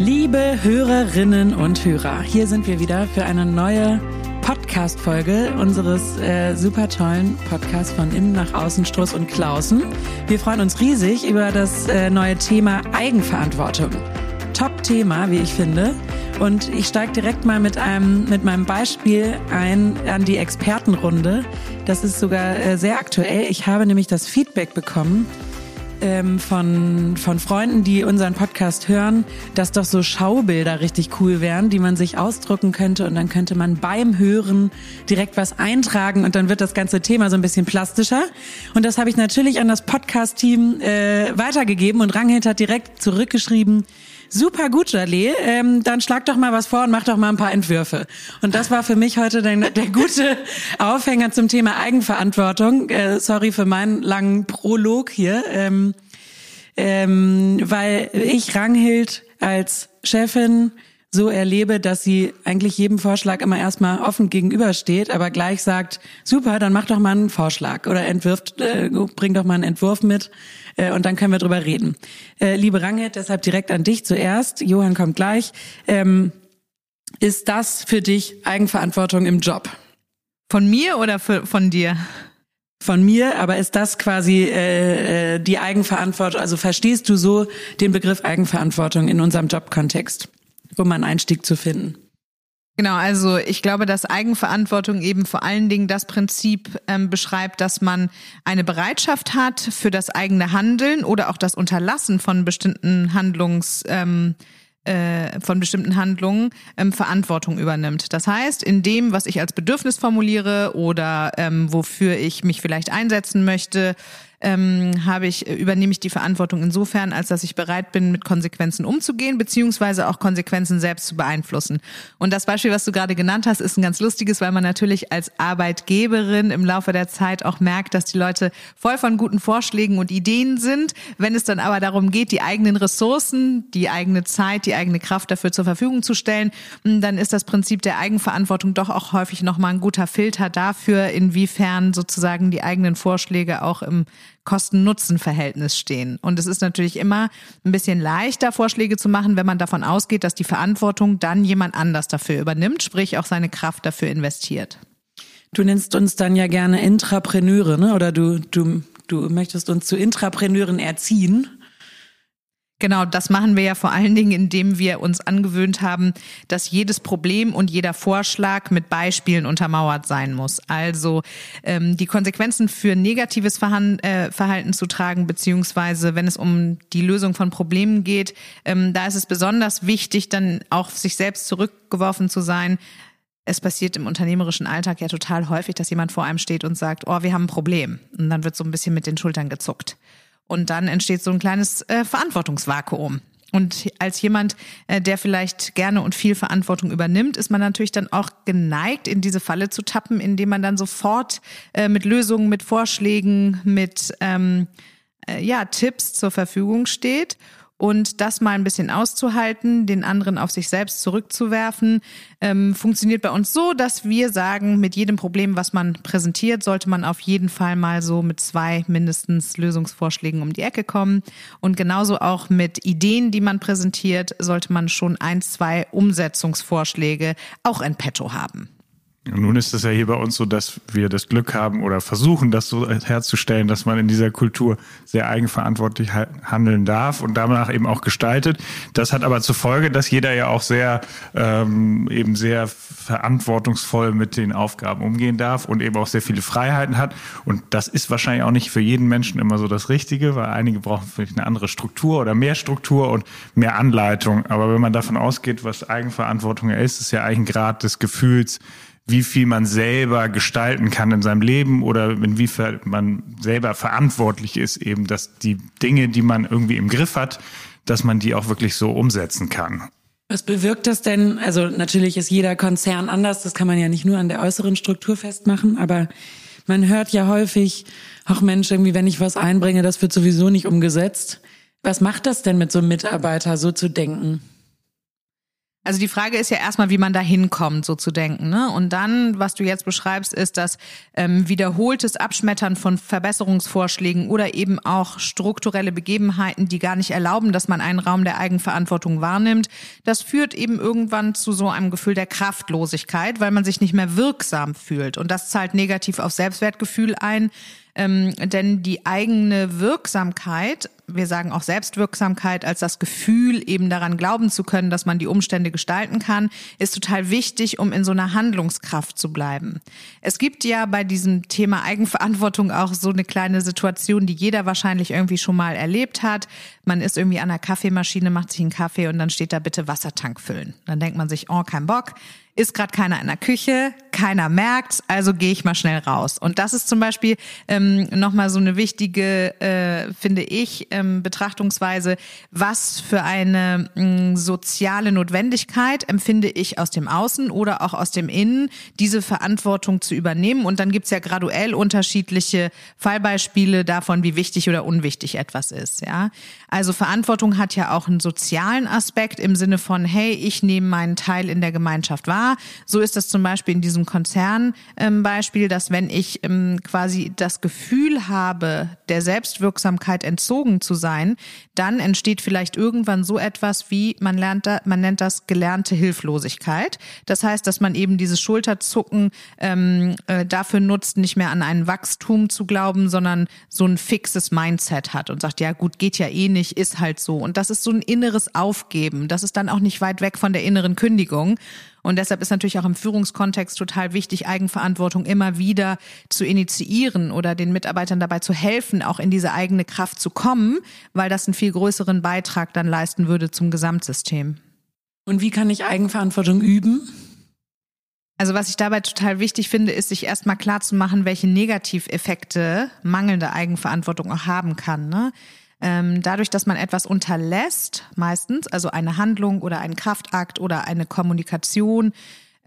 Liebe Hörerinnen und Hörer, hier sind wir wieder für eine neue Podcast-Folge unseres äh, super tollen Podcasts von Innen nach Außen, Struss und Klausen. Wir freuen uns riesig über das äh, neue Thema Eigenverantwortung. Top-Thema, wie ich finde. Und ich steige direkt mal mit einem mit meinem Beispiel ein an die Expertenrunde. Das ist sogar äh, sehr aktuell. Ich habe nämlich das Feedback bekommen ähm, von, von Freunden, die unseren Podcast hören, dass doch so Schaubilder richtig cool wären, die man sich ausdrucken könnte und dann könnte man beim Hören direkt was eintragen und dann wird das ganze Thema so ein bisschen plastischer. Und das habe ich natürlich an das Podcast-Team äh, weitergegeben und Ranghild hat direkt zurückgeschrieben, Super gut, Jalé. Ähm, dann schlag doch mal was vor und mach doch mal ein paar Entwürfe. Und das war für mich heute der, der gute Aufhänger zum Thema Eigenverantwortung. Äh, sorry für meinen langen Prolog hier. Ähm, ähm, weil ich Ranghild als Chefin so erlebe, dass sie eigentlich jedem Vorschlag immer erstmal offen gegenübersteht, aber gleich sagt, super, dann mach doch mal einen Vorschlag oder entwirft, äh, bring doch mal einen Entwurf mit äh, und dann können wir drüber reden. Äh, liebe Rangit, deshalb direkt an dich zuerst. Johann kommt gleich. Ähm, ist das für dich Eigenverantwortung im Job? Von mir oder für, von dir? Von mir, aber ist das quasi äh, äh, die Eigenverantwortung? Also verstehst du so den Begriff Eigenverantwortung in unserem Jobkontext, um einen Einstieg zu finden? Genau, also ich glaube, dass Eigenverantwortung eben vor allen Dingen das Prinzip ähm, beschreibt, dass man eine Bereitschaft hat für das eigene Handeln oder auch das Unterlassen von bestimmten Handlungs ähm, äh, von bestimmten Handlungen ähm, Verantwortung übernimmt. Das heißt, in dem, was ich als Bedürfnis formuliere oder ähm, wofür ich mich vielleicht einsetzen möchte, ähm, habe ich, äh, übernehme ich die Verantwortung insofern, als dass ich bereit bin, mit Konsequenzen umzugehen, beziehungsweise auch Konsequenzen selbst zu beeinflussen. Und das Beispiel, was du gerade genannt hast, ist ein ganz lustiges, weil man natürlich als Arbeitgeberin im Laufe der Zeit auch merkt, dass die Leute voll von guten Vorschlägen und Ideen sind. Wenn es dann aber darum geht, die eigenen Ressourcen, die eigene Zeit, die eigene Kraft dafür zur Verfügung zu stellen, dann ist das Prinzip der Eigenverantwortung doch auch häufig nochmal ein guter Filter dafür, inwiefern sozusagen die eigenen Vorschläge auch im Kosten-Nutzen-Verhältnis stehen. Und es ist natürlich immer ein bisschen leichter, Vorschläge zu machen, wenn man davon ausgeht, dass die Verantwortung dann jemand anders dafür übernimmt, sprich auch seine Kraft dafür investiert. Du nennst uns dann ja gerne Intrapreneure, ne? Oder du, du, du möchtest uns zu Intrapreneuren erziehen. Genau, das machen wir ja vor allen Dingen, indem wir uns angewöhnt haben, dass jedes Problem und jeder Vorschlag mit Beispielen untermauert sein muss. Also ähm, die Konsequenzen für negatives Verhan äh, Verhalten zu tragen, beziehungsweise wenn es um die Lösung von Problemen geht, ähm, da ist es besonders wichtig, dann auch sich selbst zurückgeworfen zu sein. Es passiert im unternehmerischen Alltag ja total häufig, dass jemand vor einem steht und sagt, oh, wir haben ein Problem. Und dann wird so ein bisschen mit den Schultern gezuckt. Und dann entsteht so ein kleines äh, Verantwortungsvakuum. Und als jemand, äh, der vielleicht gerne und viel Verantwortung übernimmt, ist man natürlich dann auch geneigt, in diese Falle zu tappen, indem man dann sofort äh, mit Lösungen, mit Vorschlägen, mit ähm, äh, ja, Tipps zur Verfügung steht und das mal ein bisschen auszuhalten, den anderen auf sich selbst zurückzuwerfen, ähm, funktioniert bei uns so, dass wir sagen, mit jedem Problem, was man präsentiert, sollte man auf jeden Fall mal so mit zwei mindestens Lösungsvorschlägen um die Ecke kommen. Und genauso auch mit Ideen, die man präsentiert, sollte man schon ein, zwei Umsetzungsvorschläge auch in petto haben. Nun ist es ja hier bei uns so, dass wir das Glück haben oder versuchen, das so herzustellen, dass man in dieser Kultur sehr eigenverantwortlich handeln darf und danach eben auch gestaltet. Das hat aber zur Folge, dass jeder ja auch sehr ähm, eben sehr verantwortungsvoll mit den Aufgaben umgehen darf und eben auch sehr viele Freiheiten hat. Und das ist wahrscheinlich auch nicht für jeden Menschen immer so das Richtige, weil einige brauchen vielleicht eine andere Struktur oder mehr Struktur und mehr Anleitung. Aber wenn man davon ausgeht, was Eigenverantwortung ist, ist ja eigentlich ein Grad des Gefühls, wie viel man selber gestalten kann in seinem Leben oder inwiefern man selber verantwortlich ist, eben, dass die Dinge, die man irgendwie im Griff hat, dass man die auch wirklich so umsetzen kann. Was bewirkt das denn? Also natürlich ist jeder Konzern anders, das kann man ja nicht nur an der äußeren Struktur festmachen, aber man hört ja häufig, ach Mensch, irgendwie, wenn ich was einbringe, das wird sowieso nicht umgesetzt. Was macht das denn mit so einem Mitarbeiter, so zu denken? Also die Frage ist ja erstmal, wie man da hinkommt, so zu denken. Ne? Und dann, was du jetzt beschreibst, ist das ähm, wiederholtes Abschmettern von Verbesserungsvorschlägen oder eben auch strukturelle Begebenheiten, die gar nicht erlauben, dass man einen Raum der Eigenverantwortung wahrnimmt. Das führt eben irgendwann zu so einem Gefühl der Kraftlosigkeit, weil man sich nicht mehr wirksam fühlt. Und das zahlt negativ auf Selbstwertgefühl ein. Ähm, denn die eigene Wirksamkeit wir sagen auch Selbstwirksamkeit als das Gefühl, eben daran glauben zu können, dass man die Umstände gestalten kann, ist total wichtig, um in so einer Handlungskraft zu bleiben. Es gibt ja bei diesem Thema Eigenverantwortung auch so eine kleine Situation, die jeder wahrscheinlich irgendwie schon mal erlebt hat. Man ist irgendwie an der Kaffeemaschine, macht sich einen Kaffee und dann steht da bitte Wassertank füllen. Dann denkt man sich, oh, kein Bock ist gerade keiner in der Küche, keiner merkt, also gehe ich mal schnell raus. Und das ist zum Beispiel ähm, nochmal so eine wichtige, äh, finde ich, ähm, Betrachtungsweise, was für eine mh, soziale Notwendigkeit empfinde ich aus dem Außen oder auch aus dem Innen, diese Verantwortung zu übernehmen. Und dann gibt's ja graduell unterschiedliche Fallbeispiele davon, wie wichtig oder unwichtig etwas ist. Ja, Also Verantwortung hat ja auch einen sozialen Aspekt im Sinne von, hey, ich nehme meinen Teil in der Gemeinschaft wahr so ist das zum Beispiel in diesem Konzernbeispiel, ähm, dass wenn ich ähm, quasi das Gefühl habe, der Selbstwirksamkeit entzogen zu sein, dann entsteht vielleicht irgendwann so etwas wie, man lernt da, man nennt das gelernte Hilflosigkeit. Das heißt, dass man eben dieses Schulterzucken ähm, äh, dafür nutzt, nicht mehr an ein Wachstum zu glauben, sondern so ein fixes Mindset hat und sagt, ja gut, geht ja eh nicht, ist halt so. Und das ist so ein inneres Aufgeben. Das ist dann auch nicht weit weg von der inneren Kündigung. Und deshalb ist natürlich auch im Führungskontext total wichtig, Eigenverantwortung immer wieder zu initiieren oder den Mitarbeitern dabei zu helfen, auch in diese eigene Kraft zu kommen, weil das einen viel größeren Beitrag dann leisten würde zum Gesamtsystem. Und wie kann ich Eigenverantwortung üben? Also was ich dabei total wichtig finde, ist sich erstmal klar zu machen, welche Negativeffekte mangelnde Eigenverantwortung auch haben kann. Ne? Ähm, dadurch, dass man etwas unterlässt, meistens, also eine Handlung oder einen Kraftakt oder eine Kommunikation,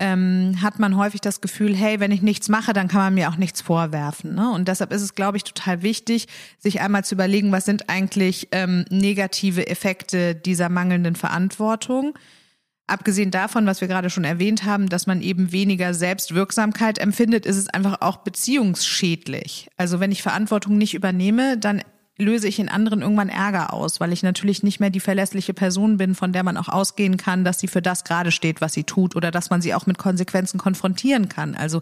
ähm, hat man häufig das Gefühl, hey, wenn ich nichts mache, dann kann man mir auch nichts vorwerfen. Ne? Und deshalb ist es, glaube ich, total wichtig, sich einmal zu überlegen, was sind eigentlich ähm, negative Effekte dieser mangelnden Verantwortung. Abgesehen davon, was wir gerade schon erwähnt haben, dass man eben weniger Selbstwirksamkeit empfindet, ist es einfach auch beziehungsschädlich. Also wenn ich Verantwortung nicht übernehme, dann löse ich in anderen irgendwann Ärger aus, weil ich natürlich nicht mehr die verlässliche Person bin, von der man auch ausgehen kann, dass sie für das gerade steht, was sie tut oder dass man sie auch mit Konsequenzen konfrontieren kann. Also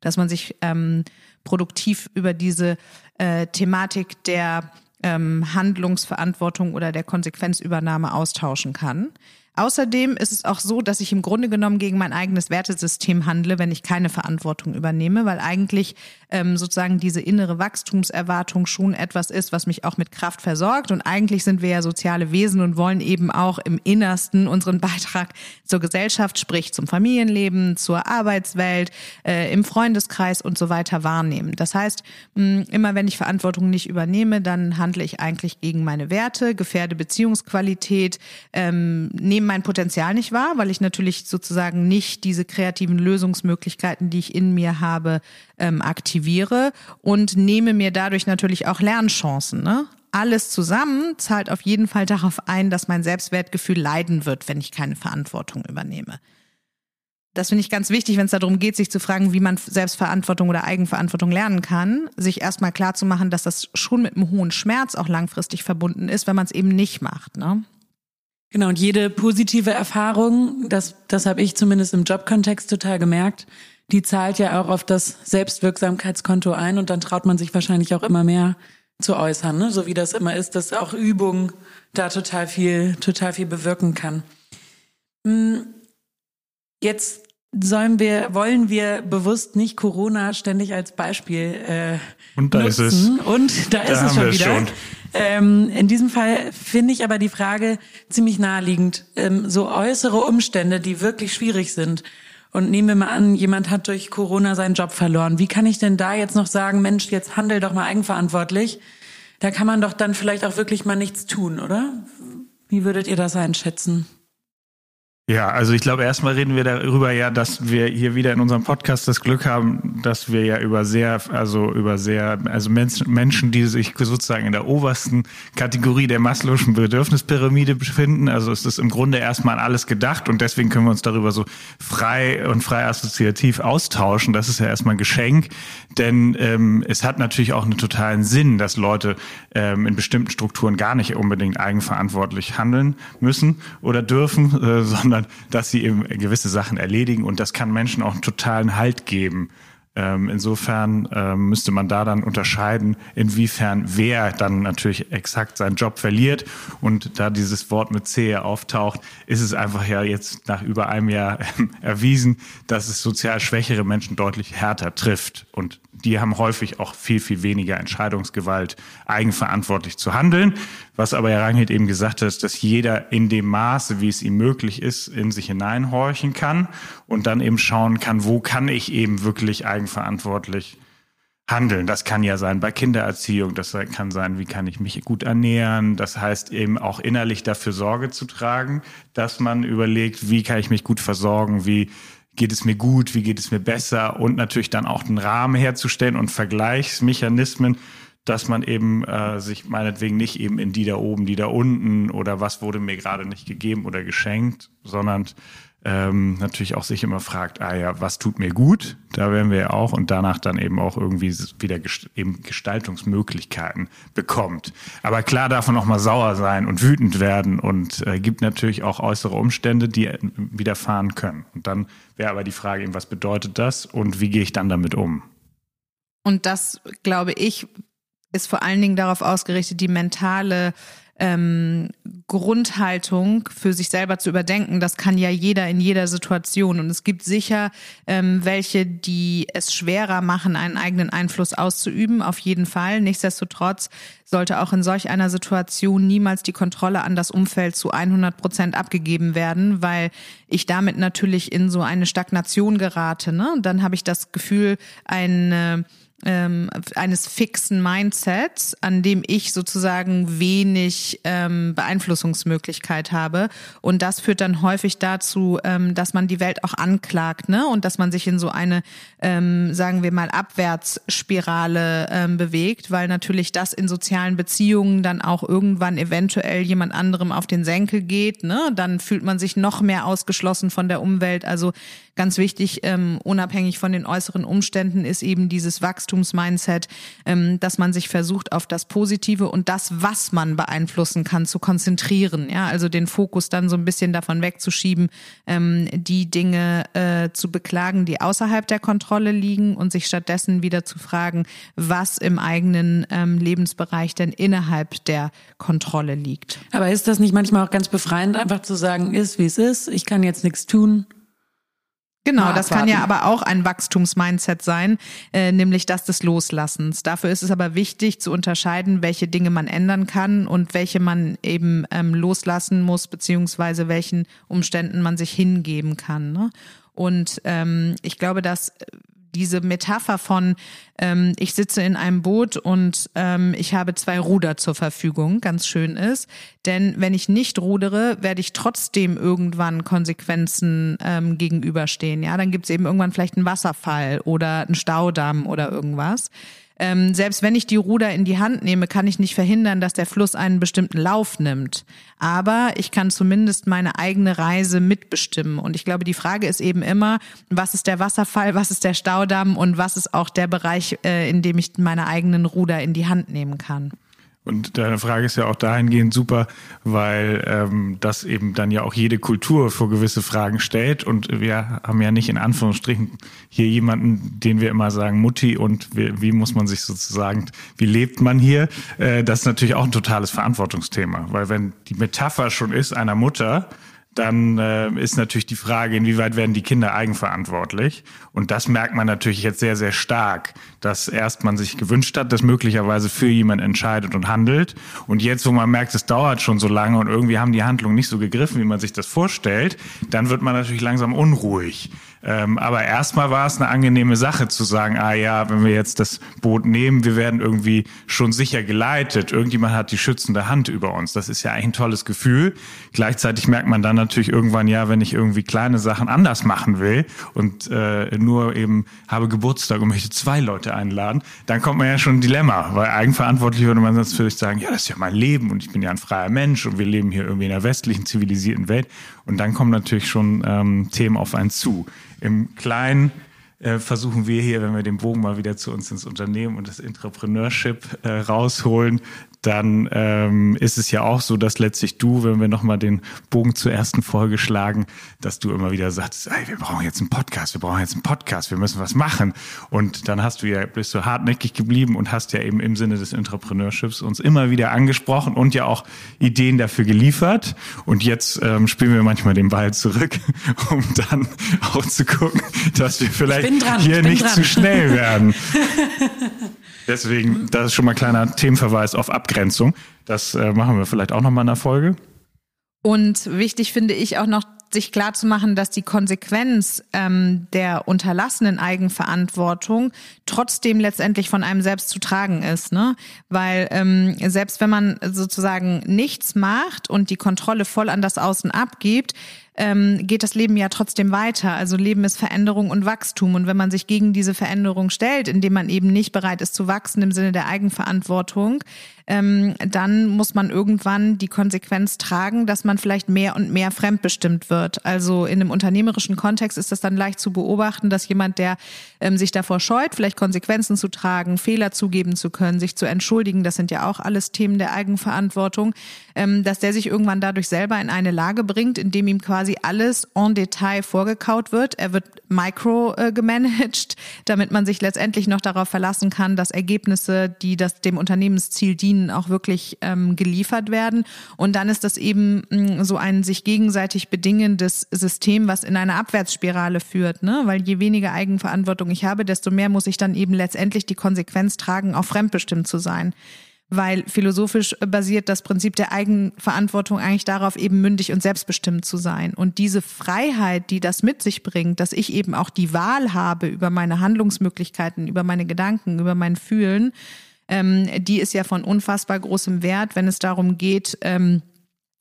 dass man sich ähm, produktiv über diese äh, Thematik der ähm, Handlungsverantwortung oder der Konsequenzübernahme austauschen kann. Außerdem ist es auch so, dass ich im Grunde genommen gegen mein eigenes Wertesystem handle, wenn ich keine Verantwortung übernehme, weil eigentlich ähm, sozusagen diese innere Wachstumserwartung schon etwas ist, was mich auch mit Kraft versorgt. Und eigentlich sind wir ja soziale Wesen und wollen eben auch im Innersten unseren Beitrag zur Gesellschaft, sprich zum Familienleben, zur Arbeitswelt, äh, im Freundeskreis und so weiter wahrnehmen. Das heißt, mh, immer wenn ich Verantwortung nicht übernehme, dann handle ich eigentlich gegen meine Werte, gefährde Beziehungsqualität, ähm, nehme mein Potenzial nicht wahr, weil ich natürlich sozusagen nicht diese kreativen Lösungsmöglichkeiten, die ich in mir habe, ähm, aktiviere und nehme mir dadurch natürlich auch Lernchancen. Ne? Alles zusammen zahlt auf jeden Fall darauf ein, dass mein Selbstwertgefühl leiden wird, wenn ich keine Verantwortung übernehme. Das finde ich ganz wichtig, wenn es darum geht, sich zu fragen, wie man Selbstverantwortung oder Eigenverantwortung lernen kann, sich erstmal klar zu machen, dass das schon mit einem hohen Schmerz auch langfristig verbunden ist, wenn man es eben nicht macht. Ne? Genau, und jede positive Erfahrung, das, das habe ich zumindest im Jobkontext total gemerkt, die zahlt ja auch auf das Selbstwirksamkeitskonto ein und dann traut man sich wahrscheinlich auch immer mehr zu äußern, ne? so wie das immer ist, dass auch Übung da total viel, total viel bewirken kann. Hm, jetzt sollen wir, wollen wir bewusst nicht Corona ständig als Beispiel äh, und da nutzen. ist es. Und da, da ist es schon wieder. Schon. Ähm, in diesem Fall finde ich aber die Frage ziemlich naheliegend. Ähm, so äußere Umstände, die wirklich schwierig sind. Und nehmen wir mal an, jemand hat durch Corona seinen Job verloren. Wie kann ich denn da jetzt noch sagen, Mensch, jetzt handel doch mal eigenverantwortlich? Da kann man doch dann vielleicht auch wirklich mal nichts tun, oder? Wie würdet ihr das einschätzen? Ja, also ich glaube, erstmal reden wir darüber ja, dass wir hier wieder in unserem Podcast das Glück haben, dass wir ja über sehr, also über sehr, also Menschen, die sich sozusagen in der obersten Kategorie der Maslow'schen Bedürfnispyramide befinden. Also es ist im Grunde erstmal an alles gedacht und deswegen können wir uns darüber so frei und frei assoziativ austauschen. Das ist ja erstmal ein Geschenk, denn ähm, es hat natürlich auch einen totalen Sinn, dass Leute ähm, in bestimmten Strukturen gar nicht unbedingt eigenverantwortlich handeln müssen oder dürfen, äh, sondern sondern dass sie eben gewisse Sachen erledigen und das kann Menschen auch einen totalen Halt geben. Ähm, insofern ähm, müsste man da dann unterscheiden, inwiefern wer dann natürlich exakt seinen Job verliert. Und da dieses Wort mit C auftaucht, ist es einfach ja jetzt nach über einem Jahr erwiesen, dass es sozial schwächere Menschen deutlich härter trifft. Und die haben häufig auch viel, viel weniger Entscheidungsgewalt, eigenverantwortlich zu handeln. Was aber Herr Ranghild eben gesagt hat, dass jeder in dem Maße, wie es ihm möglich ist, in sich hineinhorchen kann und dann eben schauen kann, wo kann ich eben wirklich eigenverantwortlich handeln. Das kann ja sein bei Kindererziehung, das kann sein, wie kann ich mich gut ernähren. Das heißt eben auch innerlich dafür Sorge zu tragen, dass man überlegt, wie kann ich mich gut versorgen, wie geht es mir gut, wie geht es mir besser und natürlich dann auch den Rahmen herzustellen und Vergleichsmechanismen, dass man eben äh, sich meinetwegen nicht eben in die da oben, die da unten oder was wurde mir gerade nicht gegeben oder geschenkt, sondern ähm, natürlich auch sich immer fragt, ah ja, was tut mir gut? Da werden wir ja auch und danach dann eben auch irgendwie wieder gest eben Gestaltungsmöglichkeiten bekommt. Aber klar darf man auch mal sauer sein und wütend werden und äh, gibt natürlich auch äußere Umstände, die äh, widerfahren können. Und dann wäre aber die Frage eben, was bedeutet das und wie gehe ich dann damit um? Und das, glaube ich, ist vor allen Dingen darauf ausgerichtet, die mentale ähm, Grundhaltung für sich selber zu überdenken. Das kann ja jeder in jeder Situation. Und es gibt sicher ähm, welche, die es schwerer machen, einen eigenen Einfluss auszuüben. Auf jeden Fall. Nichtsdestotrotz sollte auch in solch einer Situation niemals die Kontrolle an das Umfeld zu 100 Prozent abgegeben werden, weil ich damit natürlich in so eine Stagnation gerate. Ne? Dann habe ich das Gefühl, eine ähm, eines fixen Mindsets, an dem ich sozusagen wenig ähm, Beeinflussungsmöglichkeit habe. Und das führt dann häufig dazu, ähm, dass man die Welt auch anklagt, ne? Und dass man sich in so eine, ähm, sagen wir mal, Abwärtsspirale ähm, bewegt, weil natürlich das in sozialen Beziehungen dann auch irgendwann eventuell jemand anderem auf den Senkel geht, ne? Dann fühlt man sich noch mehr ausgeschlossen von der Umwelt. Also ganz wichtig, ähm, unabhängig von den äußeren Umständen, ist eben dieses Wachstumsmindset, ähm, dass man sich versucht, auf das Positive und das, was man beeinflussen kann, zu konzentrieren. Ja, also den Fokus dann so ein bisschen davon wegzuschieben, ähm, die Dinge äh, zu beklagen, die außerhalb der Kontrolle liegen und sich stattdessen wieder zu fragen, was im eigenen ähm, Lebensbereich denn innerhalb der Kontrolle liegt. Aber ist das nicht manchmal auch ganz befreiend, einfach zu sagen, ist wie es ist, ich kann jetzt nichts tun? Genau, das kann ja aber auch ein Wachstumsmindset sein, äh, nämlich das des Loslassens. Dafür ist es aber wichtig zu unterscheiden, welche Dinge man ändern kann und welche man eben ähm, loslassen muss, beziehungsweise welchen Umständen man sich hingeben kann. Ne? Und ähm, ich glaube, dass diese Metapher von ähm, ich sitze in einem Boot und ähm, ich habe zwei Ruder zur Verfügung, ganz schön ist. Denn wenn ich nicht rudere, werde ich trotzdem irgendwann Konsequenzen ähm, gegenüberstehen. Ja, dann gibt es eben irgendwann vielleicht einen Wasserfall oder einen Staudamm oder irgendwas ähm, selbst wenn ich die Ruder in die Hand nehme, kann ich nicht verhindern, dass der Fluss einen bestimmten Lauf nimmt. Aber ich kann zumindest meine eigene Reise mitbestimmen. Und ich glaube, die Frage ist eben immer, was ist der Wasserfall, was ist der Staudamm und was ist auch der Bereich, äh, in dem ich meine eigenen Ruder in die Hand nehmen kann. Und deine Frage ist ja auch dahingehend super, weil ähm, das eben dann ja auch jede Kultur vor gewisse Fragen stellt. Und wir haben ja nicht in Anführungsstrichen hier jemanden, den wir immer sagen, Mutti und wie, wie muss man sich sozusagen, wie lebt man hier? Äh, das ist natürlich auch ein totales Verantwortungsthema, weil wenn die Metapher schon ist einer Mutter, dann äh, ist natürlich die Frage, inwieweit werden die Kinder eigenverantwortlich. Und das merkt man natürlich jetzt sehr, sehr stark, dass erst man sich gewünscht hat, dass möglicherweise für jemand entscheidet und handelt. Und jetzt, wo man merkt, es dauert schon so lange und irgendwie haben die Handlungen nicht so gegriffen, wie man sich das vorstellt, dann wird man natürlich langsam unruhig. Ähm, aber erstmal war es eine angenehme Sache zu sagen, ah ja, wenn wir jetzt das Boot nehmen, wir werden irgendwie schon sicher geleitet. Irgendjemand hat die schützende Hand über uns. Das ist ja eigentlich ein tolles Gefühl. Gleichzeitig merkt man dann natürlich irgendwann, ja, wenn ich irgendwie kleine Sachen anders machen will und äh, nur eben habe Geburtstag und möchte zwei Leute einladen, dann kommt man ja schon ein Dilemma, weil eigenverantwortlich würde man sonst vielleicht sagen, ja, das ist ja mein Leben und ich bin ja ein freier Mensch und wir leben hier irgendwie in einer westlichen, zivilisierten Welt. Und dann kommen natürlich schon ähm, Themen auf einen zu. Im Kleinen äh, versuchen wir hier, wenn wir den Bogen mal wieder zu uns ins Unternehmen und das Entrepreneurship äh, rausholen, dann ähm, ist es ja auch so, dass letztlich du, wenn wir nochmal den Bogen zur ersten Folge schlagen, dass du immer wieder sagst, ey, wir brauchen jetzt einen Podcast, wir brauchen jetzt einen Podcast, wir müssen was machen. Und dann hast du ja, bist du hartnäckig geblieben und hast ja eben im Sinne des Entrepreneurships uns immer wieder angesprochen und ja auch Ideen dafür geliefert. Und jetzt ähm, spielen wir manchmal den Ball zurück, um dann auch zu gucken, dass wir vielleicht hier nicht dran. zu schnell werden. Deswegen, das ist schon mal ein kleiner Themenverweis auf Abgrenzung. Das äh, machen wir vielleicht auch nochmal in der Folge. Und wichtig finde ich auch noch, sich klar zu machen, dass die Konsequenz ähm, der unterlassenen Eigenverantwortung trotzdem letztendlich von einem selbst zu tragen ist, ne? Weil ähm, selbst wenn man sozusagen nichts macht und die Kontrolle voll an das Außen abgibt, ähm, geht das Leben ja trotzdem weiter. Also Leben ist Veränderung und Wachstum. Und wenn man sich gegen diese Veränderung stellt, indem man eben nicht bereit ist zu wachsen im Sinne der Eigenverantwortung, ähm, dann muss man irgendwann die Konsequenz tragen, dass man vielleicht mehr und mehr fremdbestimmt wird. Also in einem unternehmerischen Kontext ist das dann leicht zu beobachten, dass jemand, der ähm, sich davor scheut, vielleicht Konsequenzen zu tragen, Fehler zugeben zu können, sich zu entschuldigen, das sind ja auch alles Themen der Eigenverantwortung, ähm, dass der sich irgendwann dadurch selber in eine Lage bringt, in dem ihm quasi alles en Detail vorgekaut wird. Er wird micro äh, gemanagt, damit man sich letztendlich noch darauf verlassen kann, dass Ergebnisse, die das dem Unternehmensziel dienen, auch wirklich ähm, geliefert werden. Und dann ist das eben mh, mm, so ein sich gegenseitig bedingendes System, was in eine Abwärtsspirale führt, ne? Weil je weniger Eigenverantwortung ich habe, desto mehr muss ich dann eben letztendlich die Konsequenz tragen, auch fremdbestimmt zu sein weil philosophisch basiert das Prinzip der Eigenverantwortung eigentlich darauf, eben mündig und selbstbestimmt zu sein. Und diese Freiheit, die das mit sich bringt, dass ich eben auch die Wahl habe über meine Handlungsmöglichkeiten, über meine Gedanken, über mein Fühlen, ähm, die ist ja von unfassbar großem Wert, wenn es darum geht, ähm,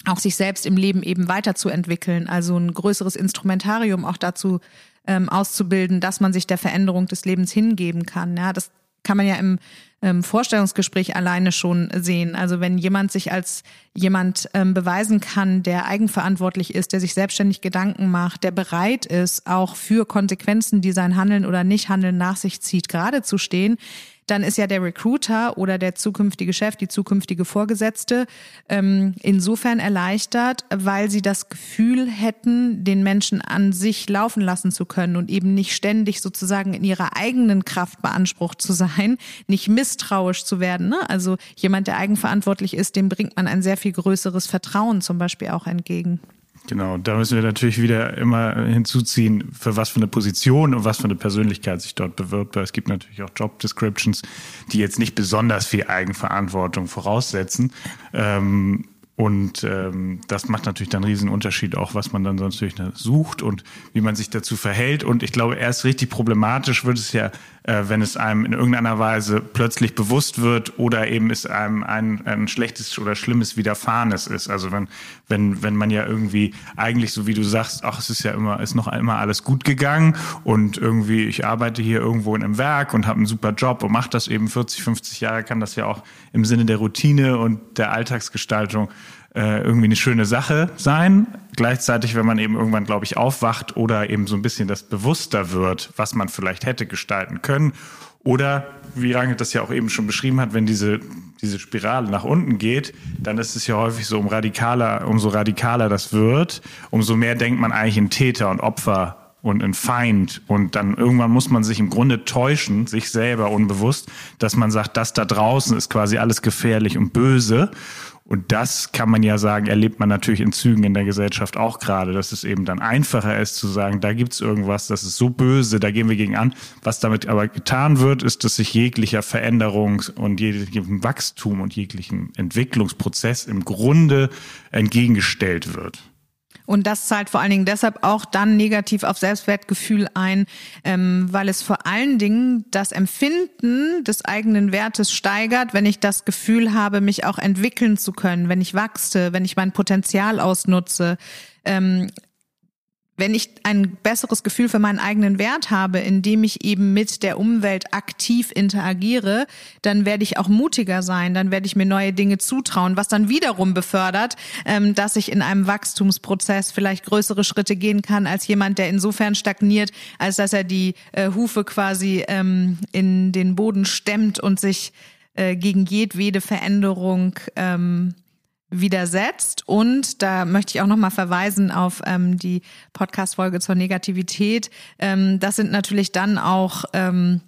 auch sich selbst im Leben eben weiterzuentwickeln, also ein größeres Instrumentarium auch dazu ähm, auszubilden, dass man sich der Veränderung des Lebens hingeben kann. Ja, das kann man ja im ähm, Vorstellungsgespräch alleine schon sehen. Also wenn jemand sich als jemand ähm, beweisen kann, der eigenverantwortlich ist, der sich selbstständig Gedanken macht, der bereit ist, auch für Konsequenzen, die sein Handeln oder Nichthandeln nach sich zieht, gerade zu stehen, dann ist ja der Recruiter oder der zukünftige Chef, die zukünftige Vorgesetzte ähm, insofern erleichtert, weil sie das Gefühl hätten, den Menschen an sich laufen lassen zu können und eben nicht ständig sozusagen in ihrer eigenen Kraft beansprucht zu sein, nicht misstrauisch zu werden. Ne? Also jemand, der eigenverantwortlich ist, dem bringt man ein sehr viel größeres Vertrauen zum Beispiel auch entgegen. Genau, da müssen wir natürlich wieder immer hinzuziehen, für was für eine Position und was für eine Persönlichkeit sich dort bewirbt. Weil es gibt natürlich auch Job Descriptions, die jetzt nicht besonders viel Eigenverantwortung voraussetzen. Ähm, und ähm, das macht natürlich dann einen riesen Unterschied auch, was man dann sonst natürlich sucht und wie man sich dazu verhält. Und ich glaube, erst richtig problematisch wird es ja, äh, wenn es einem in irgendeiner Weise plötzlich bewusst wird oder eben es einem ein, ein schlechtes oder schlimmes Widerfahrenes ist. Also wenn, wenn, wenn man ja irgendwie eigentlich, so wie du sagst, ach, es ist ja immer, ist noch immer alles gut gegangen und irgendwie, ich arbeite hier irgendwo in einem Werk und habe einen super Job und mache das eben 40, 50 Jahre, kann das ja auch im Sinne der Routine und der Alltagsgestaltung äh, irgendwie eine schöne Sache sein. Gleichzeitig, wenn man eben irgendwann, glaube ich, aufwacht oder eben so ein bisschen das bewusster wird, was man vielleicht hätte gestalten können. Oder, wie Rangit das ja auch eben schon beschrieben hat, wenn diese, diese Spirale nach unten geht, dann ist es ja häufig so, um radikaler, umso radikaler das wird, umso mehr denkt man eigentlich in Täter und Opfer und in Feind. Und dann irgendwann muss man sich im Grunde täuschen, sich selber unbewusst, dass man sagt, das da draußen ist quasi alles gefährlich und böse. Und das kann man ja sagen, erlebt man natürlich in Zügen in der Gesellschaft auch gerade, dass es eben dann einfacher ist zu sagen, da gibt's irgendwas, das ist so böse, da gehen wir gegen an. Was damit aber getan wird, ist, dass sich jeglicher Veränderung und jeglichem Wachstum und jeglichen Entwicklungsprozess im Grunde entgegengestellt wird. Und das zahlt vor allen Dingen deshalb auch dann negativ auf Selbstwertgefühl ein, ähm, weil es vor allen Dingen das Empfinden des eigenen Wertes steigert, wenn ich das Gefühl habe, mich auch entwickeln zu können, wenn ich wachse, wenn ich mein Potenzial ausnutze. Ähm, wenn ich ein besseres Gefühl für meinen eigenen Wert habe, indem ich eben mit der Umwelt aktiv interagiere, dann werde ich auch mutiger sein, dann werde ich mir neue Dinge zutrauen, was dann wiederum befördert, ähm, dass ich in einem Wachstumsprozess vielleicht größere Schritte gehen kann als jemand, der insofern stagniert, als dass er die äh, Hufe quasi ähm, in den Boden stemmt und sich äh, gegen jedwede Veränderung ähm, widersetzt. Und da möchte ich auch nochmal verweisen auf ähm, die Podcast-Folge zur Negativität. Ähm, das sind natürlich dann auch ähm,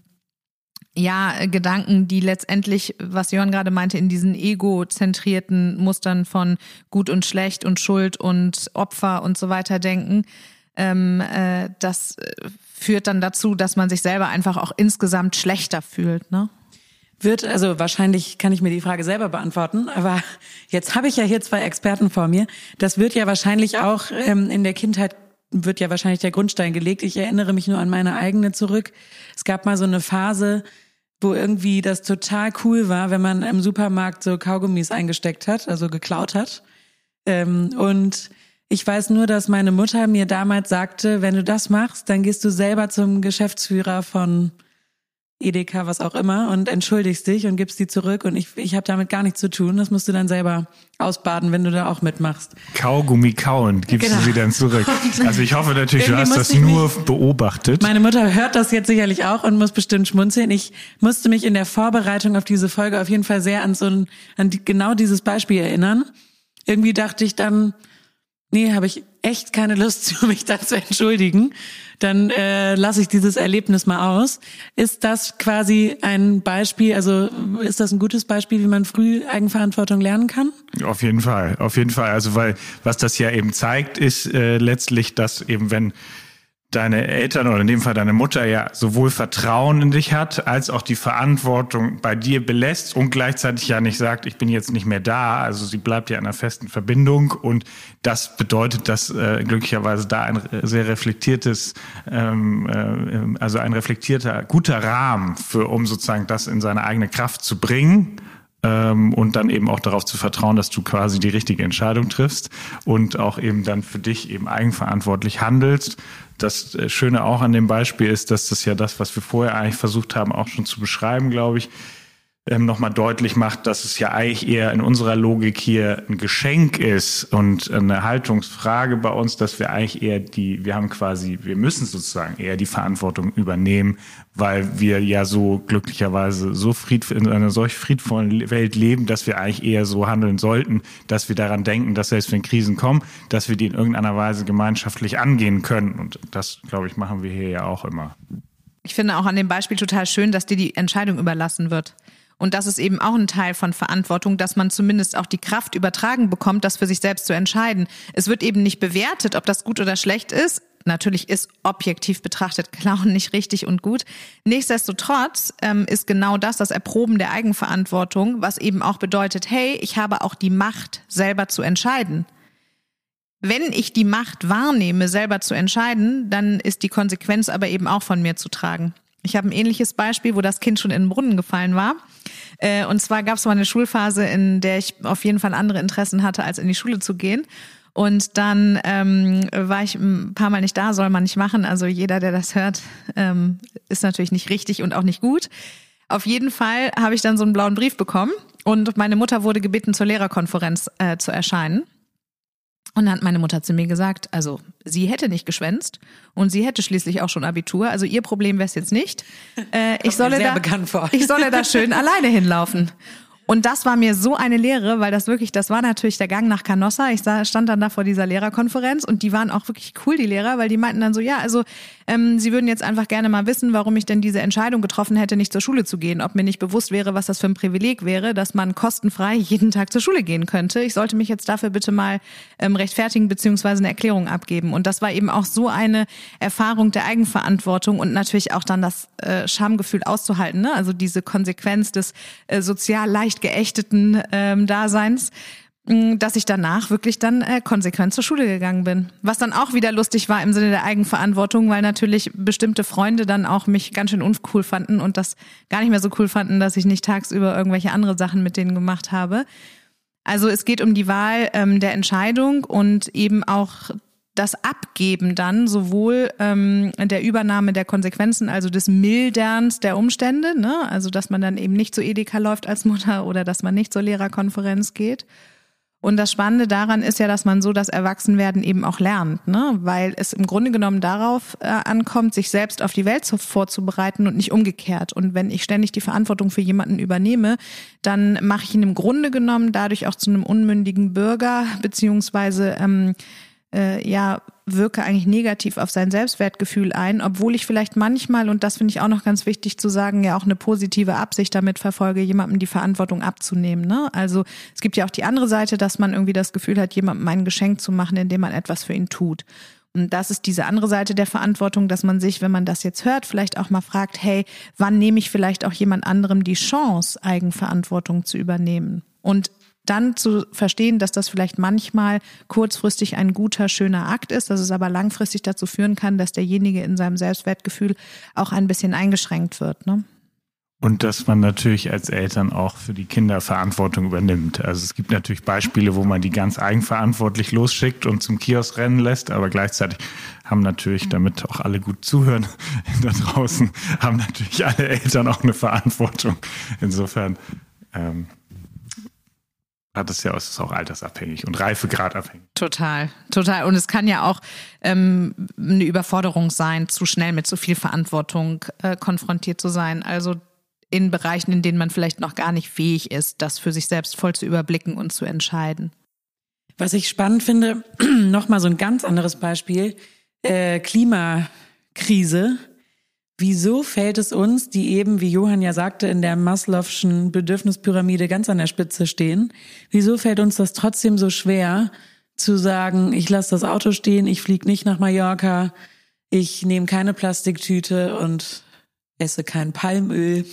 ja, Gedanken, die letztendlich, was Jörn gerade meinte, in diesen egozentrierten Mustern von gut und schlecht und Schuld und Opfer und so weiter denken. Ähm, äh, das äh, führt dann dazu, dass man sich selber einfach auch insgesamt schlechter fühlt. Ne? Wird, also wahrscheinlich kann ich mir die Frage selber beantworten, aber jetzt habe ich ja hier zwei Experten vor mir. Das wird ja wahrscheinlich auch ähm, in der Kindheit wird ja wahrscheinlich der Grundstein gelegt. Ich erinnere mich nur an meine eigene zurück. Es gab mal so eine Phase, wo irgendwie das total cool war, wenn man im Supermarkt so Kaugummis eingesteckt hat, also geklaut hat. Ähm, und ich weiß nur, dass meine Mutter mir damals sagte, wenn du das machst, dann gehst du selber zum Geschäftsführer von Edeka, was auch immer, und entschuldigst dich und gibst die zurück. Und ich, ich habe damit gar nichts zu tun. Das musst du dann selber ausbaden, wenn du da auch mitmachst. Kaugummi kauen, gibst genau. du sie dann zurück. Also ich hoffe natürlich, du hast das nur mich, beobachtet. Meine Mutter hört das jetzt sicherlich auch und muss bestimmt schmunzeln. Ich musste mich in der Vorbereitung auf diese Folge auf jeden Fall sehr an so ein, an die, genau dieses Beispiel erinnern. Irgendwie dachte ich dann, nee, habe ich echt keine Lust zu, mich da zu entschuldigen, dann äh, lasse ich dieses Erlebnis mal aus. Ist das quasi ein Beispiel, also ist das ein gutes Beispiel, wie man früh Eigenverantwortung lernen kann? Auf jeden Fall, auf jeden Fall. Also weil was das ja eben zeigt, ist äh, letztlich, dass eben wenn deine Eltern oder in dem Fall deine Mutter ja sowohl Vertrauen in dich hat, als auch die Verantwortung bei dir belässt und gleichzeitig ja nicht sagt, ich bin jetzt nicht mehr da. Also sie bleibt ja in einer festen Verbindung und das bedeutet, dass äh, glücklicherweise da ein sehr reflektiertes, ähm, äh, also ein reflektierter, guter Rahmen für, um sozusagen das in seine eigene Kraft zu bringen ähm, und dann eben auch darauf zu vertrauen, dass du quasi die richtige Entscheidung triffst und auch eben dann für dich eben eigenverantwortlich handelst. Das äh, Schöne auch an dem Beispiel ist, dass das ja das, was wir vorher eigentlich versucht haben, auch schon zu beschreiben, glaube ich, ähm, nochmal deutlich macht, dass es ja eigentlich eher in unserer Logik hier ein Geschenk ist und eine Haltungsfrage bei uns, dass wir eigentlich eher die, wir haben quasi, wir müssen sozusagen eher die Verantwortung übernehmen, weil wir ja so glücklicherweise so fried, in einer solch friedvollen Welt leben, dass wir eigentlich eher so handeln sollten, dass wir daran denken, dass selbst wenn Krisen kommen, dass wir die in irgendeiner Weise gemeinschaftlich angehen können. Und das, glaube ich, machen wir hier ja auch immer. Ich finde auch an dem Beispiel total schön, dass dir die Entscheidung überlassen wird. Und das ist eben auch ein Teil von Verantwortung, dass man zumindest auch die Kraft übertragen bekommt, das für sich selbst zu entscheiden. Es wird eben nicht bewertet, ob das gut oder schlecht ist. Natürlich ist objektiv betrachtet Klauen nicht richtig und gut. Nichtsdestotrotz ähm, ist genau das das Erproben der Eigenverantwortung, was eben auch bedeutet, hey, ich habe auch die Macht, selber zu entscheiden. Wenn ich die Macht wahrnehme, selber zu entscheiden, dann ist die Konsequenz aber eben auch von mir zu tragen. Ich habe ein ähnliches Beispiel, wo das Kind schon in den Brunnen gefallen war. Äh, und zwar gab es mal eine Schulphase, in der ich auf jeden Fall andere Interessen hatte, als in die Schule zu gehen. Und dann ähm, war ich ein paar Mal nicht da, soll man nicht machen. Also jeder, der das hört, ähm, ist natürlich nicht richtig und auch nicht gut. Auf jeden Fall habe ich dann so einen blauen Brief bekommen und meine Mutter wurde gebeten, zur Lehrerkonferenz äh, zu erscheinen. Und dann hat meine Mutter zu mir gesagt, also sie hätte nicht geschwänzt und sie hätte schließlich auch schon Abitur. Also ihr Problem wäre es jetzt nicht. Äh, ich, solle da, ich solle da schön alleine hinlaufen. Und das war mir so eine Lehre, weil das wirklich, das war natürlich der Gang nach Canossa. Ich stand dann da vor dieser Lehrerkonferenz und die waren auch wirklich cool, die Lehrer, weil die meinten dann so, ja, also ähm, sie würden jetzt einfach gerne mal wissen, warum ich denn diese Entscheidung getroffen hätte, nicht zur Schule zu gehen. Ob mir nicht bewusst wäre, was das für ein Privileg wäre, dass man kostenfrei jeden Tag zur Schule gehen könnte. Ich sollte mich jetzt dafür bitte mal ähm, rechtfertigen beziehungsweise eine Erklärung abgeben. Und das war eben auch so eine Erfahrung der Eigenverantwortung und natürlich auch dann das äh, Schamgefühl auszuhalten. Ne? Also diese Konsequenz des äh, sozial leicht geächteten ähm, Daseins. mm, dass ich danach wirklich dann äh, konsequent zur Schule gegangen bin. Was dann auch wieder lustig war im Sinne der Eigenverantwortung, weil natürlich bestimmte Freunde dann auch mich ganz schön uncool fanden und das gar nicht mehr so cool fanden, dass ich nicht tagsüber irgendwelche andere Sachen mit denen gemacht habe. Also es geht um die Wahl ähm, der Entscheidung und eben auch das Abgeben dann sowohl ähm, der Übernahme der Konsequenzen, also des Milderns der Umstände, ne? also dass man dann eben nicht zu Edeka läuft als Mutter oder dass man nicht zur Lehrerkonferenz geht. Und das Spannende daran ist ja, dass man so das Erwachsenwerden eben auch lernt, ne? weil es im Grunde genommen darauf äh, ankommt, sich selbst auf die Welt vorzubereiten und nicht umgekehrt. Und wenn ich ständig die Verantwortung für jemanden übernehme, dann mache ich ihn im Grunde genommen dadurch auch zu einem unmündigen Bürger, beziehungsweise ähm, äh, ja wirke eigentlich negativ auf sein Selbstwertgefühl ein, obwohl ich vielleicht manchmal, und das finde ich auch noch ganz wichtig zu sagen, ja auch eine positive Absicht damit verfolge, jemandem die Verantwortung abzunehmen. Ne? Also es gibt ja auch die andere Seite, dass man irgendwie das Gefühl hat, jemandem ein Geschenk zu machen, indem man etwas für ihn tut. Und das ist diese andere Seite der Verantwortung, dass man sich, wenn man das jetzt hört, vielleicht auch mal fragt, hey, wann nehme ich vielleicht auch jemand anderem die Chance, Eigenverantwortung zu übernehmen? Und dann zu verstehen, dass das vielleicht manchmal kurzfristig ein guter, schöner Akt ist, dass es aber langfristig dazu führen kann, dass derjenige in seinem Selbstwertgefühl auch ein bisschen eingeschränkt wird. Ne? Und dass man natürlich als Eltern auch für die Kinder Verantwortung übernimmt. Also es gibt natürlich Beispiele, wo man die ganz eigenverantwortlich losschickt und zum Kiosk rennen lässt, aber gleichzeitig haben natürlich, damit auch alle gut zuhören da draußen, haben natürlich alle Eltern auch eine Verantwortung. Insofern ähm, hat es ja, es ist auch altersabhängig und reifegradabhängig. Total, total. Und es kann ja auch ähm, eine Überforderung sein, zu schnell mit zu viel Verantwortung äh, konfrontiert zu sein. Also in Bereichen, in denen man vielleicht noch gar nicht fähig ist, das für sich selbst voll zu überblicken und zu entscheiden. Was ich spannend finde, nochmal so ein ganz anderes Beispiel, äh, Klimakrise Wieso fällt es uns, die eben, wie Johann ja sagte, in der Maslow'schen Bedürfnispyramide ganz an der Spitze stehen, wieso fällt uns das trotzdem so schwer, zu sagen, ich lasse das Auto stehen, ich fliege nicht nach Mallorca, ich nehme keine Plastiktüte und esse kein Palmöl.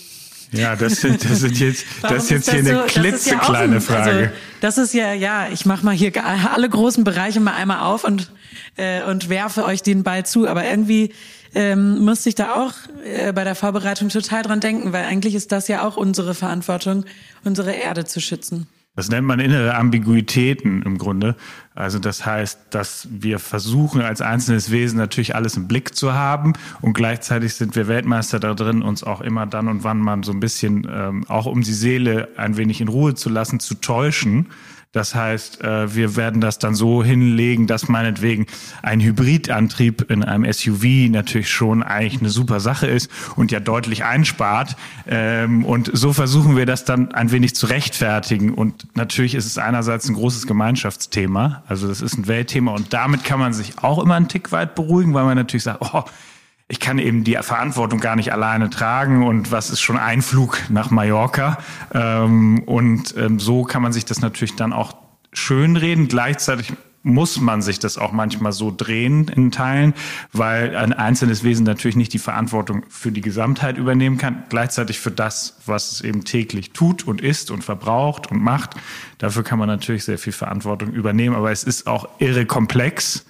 Ja, das sind, das sind jetzt, das ist jetzt hier so, eine klitzekleine ja Frage. Also, das ist ja, ja, ich mache mal hier alle großen Bereiche mal einmal auf und, äh, und werfe euch den Ball zu. Aber irgendwie ähm, musste ich da auch äh, bei der Vorbereitung total dran denken, weil eigentlich ist das ja auch unsere Verantwortung, unsere Erde zu schützen. Das nennt man innere Ambiguitäten im Grunde. Also das heißt, dass wir versuchen als einzelnes Wesen natürlich alles im Blick zu haben und gleichzeitig sind wir Weltmeister da drin, uns auch immer dann und wann mal so ein bisschen ähm, auch um die Seele ein wenig in Ruhe zu lassen, zu täuschen das heißt, äh, wir werden das dann so hinlegen, dass meinetwegen ein Hybridantrieb in einem SUV natürlich schon eigentlich eine super Sache ist und ja deutlich einspart. Ähm, und so versuchen wir das dann ein wenig zu rechtfertigen. Und natürlich ist es einerseits ein großes Gemeinschaftsthema. Also das ist ein Weltthema und damit kann man sich auch immer einen Tick weit beruhigen, weil man natürlich sagt, oh, ich kann eben die Verantwortung gar nicht alleine tragen und was ist schon ein Flug nach Mallorca. Ähm, und ähm, so kann man sich das natürlich dann auch schönreden. Gleichzeitig muss man sich das auch manchmal so drehen in Teilen, weil ein einzelnes Wesen natürlich nicht die Verantwortung für die Gesamtheit übernehmen kann, gleichzeitig für das, was es eben täglich tut und isst und verbraucht und macht. Dafür kann man natürlich sehr viel Verantwortung übernehmen, aber es ist auch irre komplex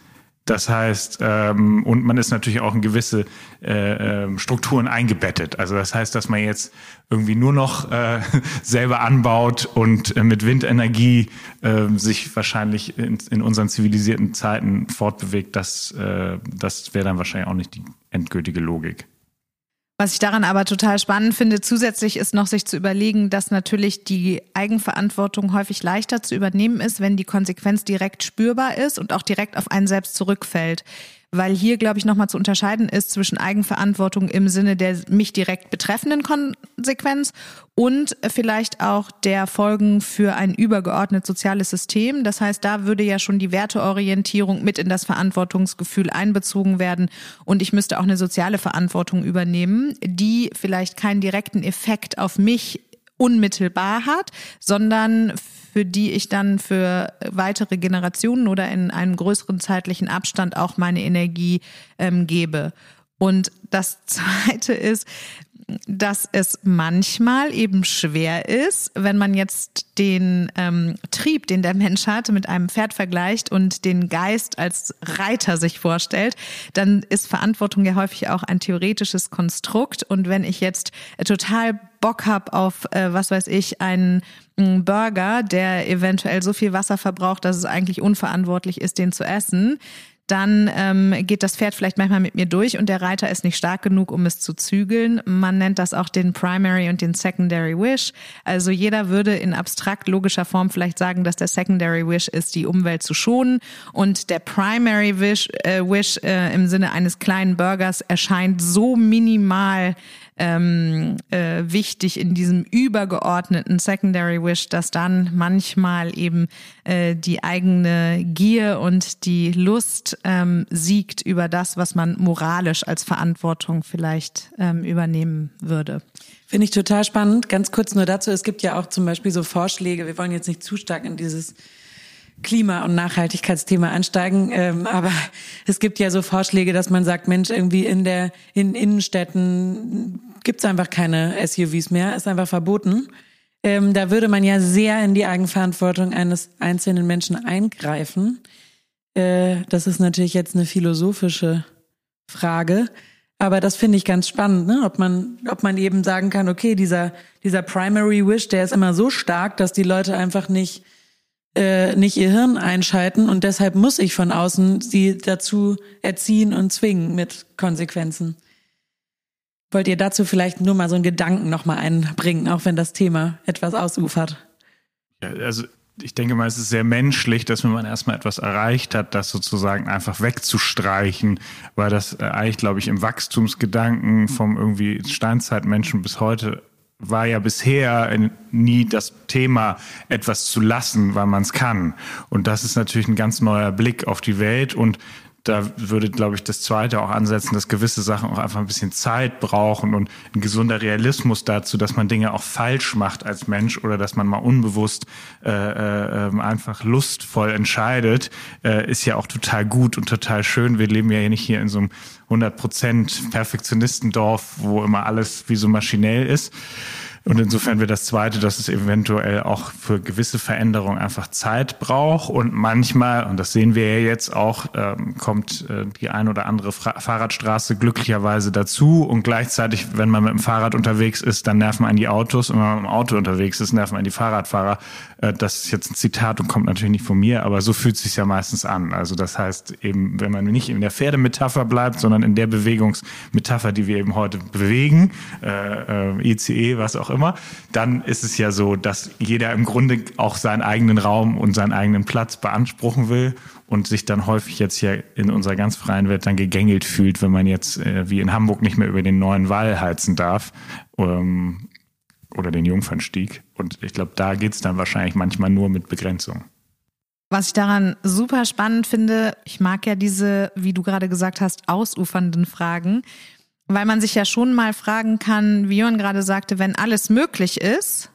das heißt, ähm, und man ist natürlich auch in gewisse äh, äh, Strukturen eingebettet. Also das heißt, dass man jetzt irgendwie nur noch äh, selber anbaut und äh, mit Windenergie äh, sich wahrscheinlich in, in unseren zivilisierten Zeiten fortbewegt, das, äh, das wäre dann wahrscheinlich auch nicht die endgültige Logik. Was ich daran aber total spannend finde, zusätzlich ist noch sich zu überlegen, dass natürlich die Eigenverantwortung häufig leichter zu übernehmen ist, wenn die Konsequenz direkt spürbar ist und auch direkt auf einen selbst zurückfällt weil hier, glaube ich, nochmal zu unterscheiden ist zwischen Eigenverantwortung im Sinne der mich direkt betreffenden Konsequenz und vielleicht auch der Folgen für ein übergeordnet soziales System. Das heißt, da würde ja schon die Werteorientierung mit in das Verantwortungsgefühl einbezogen werden und ich müsste auch eine soziale Verantwortung übernehmen, die vielleicht keinen direkten Effekt auf mich unmittelbar hat, sondern für die ich dann für weitere Generationen oder in einem größeren zeitlichen Abstand auch meine Energie ähm, gebe. Und das Zweite ist, dass es manchmal eben schwer ist, wenn man jetzt den ähm, Trieb, den der Mensch hat, mit einem Pferd vergleicht und den Geist als Reiter sich vorstellt, dann ist Verantwortung ja häufig auch ein theoretisches Konstrukt. Und wenn ich jetzt total Bock habe auf, äh, was weiß ich, einen Burger, der eventuell so viel Wasser verbraucht, dass es eigentlich unverantwortlich ist, den zu essen, dann ähm, geht das Pferd vielleicht manchmal mit mir durch und der Reiter ist nicht stark genug, um es zu zügeln. Man nennt das auch den Primary und den Secondary Wish. Also jeder würde in abstrakt logischer Form vielleicht sagen, dass der Secondary Wish ist, die Umwelt zu schonen und der Primary Wish, äh, Wish äh, im Sinne eines kleinen Burgers erscheint so minimal ähm, äh, wichtig in diesem übergeordneten Secondary Wish, dass dann manchmal eben äh, die eigene Gier und die Lust ähm, siegt über das, was man moralisch als Verantwortung vielleicht ähm, übernehmen würde. Finde ich total spannend. Ganz kurz nur dazu, es gibt ja auch zum Beispiel so Vorschläge, wir wollen jetzt nicht zu stark in dieses Klima- und Nachhaltigkeitsthema ansteigen. Ähm, aber es gibt ja so Vorschläge, dass man sagt, Mensch, irgendwie in der in Innenstädten gibt's einfach keine SUVs mehr, ist einfach verboten. Ähm, da würde man ja sehr in die Eigenverantwortung eines einzelnen Menschen eingreifen. Äh, das ist natürlich jetzt eine philosophische Frage. Aber das finde ich ganz spannend, ne? ob man, ob man eben sagen kann, okay, dieser, dieser Primary Wish, der ist immer so stark, dass die Leute einfach nicht äh, nicht ihr Hirn einschalten und deshalb muss ich von außen sie dazu erziehen und zwingen mit Konsequenzen. Wollt ihr dazu vielleicht nur mal so einen Gedanken nochmal einbringen, auch wenn das Thema etwas ausufert? Ja, also ich denke mal, es ist sehr menschlich, dass wenn man erstmal etwas erreicht hat, das sozusagen einfach wegzustreichen, weil das äh, eigentlich, glaube ich, im Wachstumsgedanken vom irgendwie Steinzeitmenschen bis heute war ja bisher nie das Thema, etwas zu lassen, weil man es kann. Und das ist natürlich ein ganz neuer Blick auf die Welt und da würde, glaube ich, das Zweite auch ansetzen, dass gewisse Sachen auch einfach ein bisschen Zeit brauchen und ein gesunder Realismus dazu, dass man Dinge auch falsch macht als Mensch oder dass man mal unbewusst äh, äh, einfach lustvoll entscheidet, äh, ist ja auch total gut und total schön. Wir leben ja nicht hier in so einem 100% Perfektionistendorf, wo immer alles wie so maschinell ist. Und insofern wird das Zweite, dass es eventuell auch für gewisse Veränderungen einfach Zeit braucht. Und manchmal, und das sehen wir ja jetzt auch, ähm, kommt äh, die ein oder andere Fra Fahrradstraße glücklicherweise dazu. Und gleichzeitig, wenn man mit dem Fahrrad unterwegs ist, dann nerven einen die Autos. Und wenn man mit dem Auto unterwegs ist, nerven einen die Fahrradfahrer. Äh, das ist jetzt ein Zitat und kommt natürlich nicht von mir, aber so fühlt es sich ja meistens an. Also das heißt eben, wenn man nicht in der Pferdemetapher bleibt, sondern in der Bewegungsmetapher, die wir eben heute bewegen, äh, äh, ICE, was auch immer, immer, dann ist es ja so, dass jeder im Grunde auch seinen eigenen Raum und seinen eigenen Platz beanspruchen will und sich dann häufig jetzt hier in unserer ganz freien Welt dann gegängelt fühlt, wenn man jetzt äh, wie in Hamburg nicht mehr über den neuen Wall heizen darf ähm, oder den Jungfernstieg. Und ich glaube, da geht es dann wahrscheinlich manchmal nur mit Begrenzung. Was ich daran super spannend finde, ich mag ja diese, wie du gerade gesagt hast, ausufernden Fragen. Weil man sich ja schon mal fragen kann, wie Jörn gerade sagte, wenn alles möglich ist,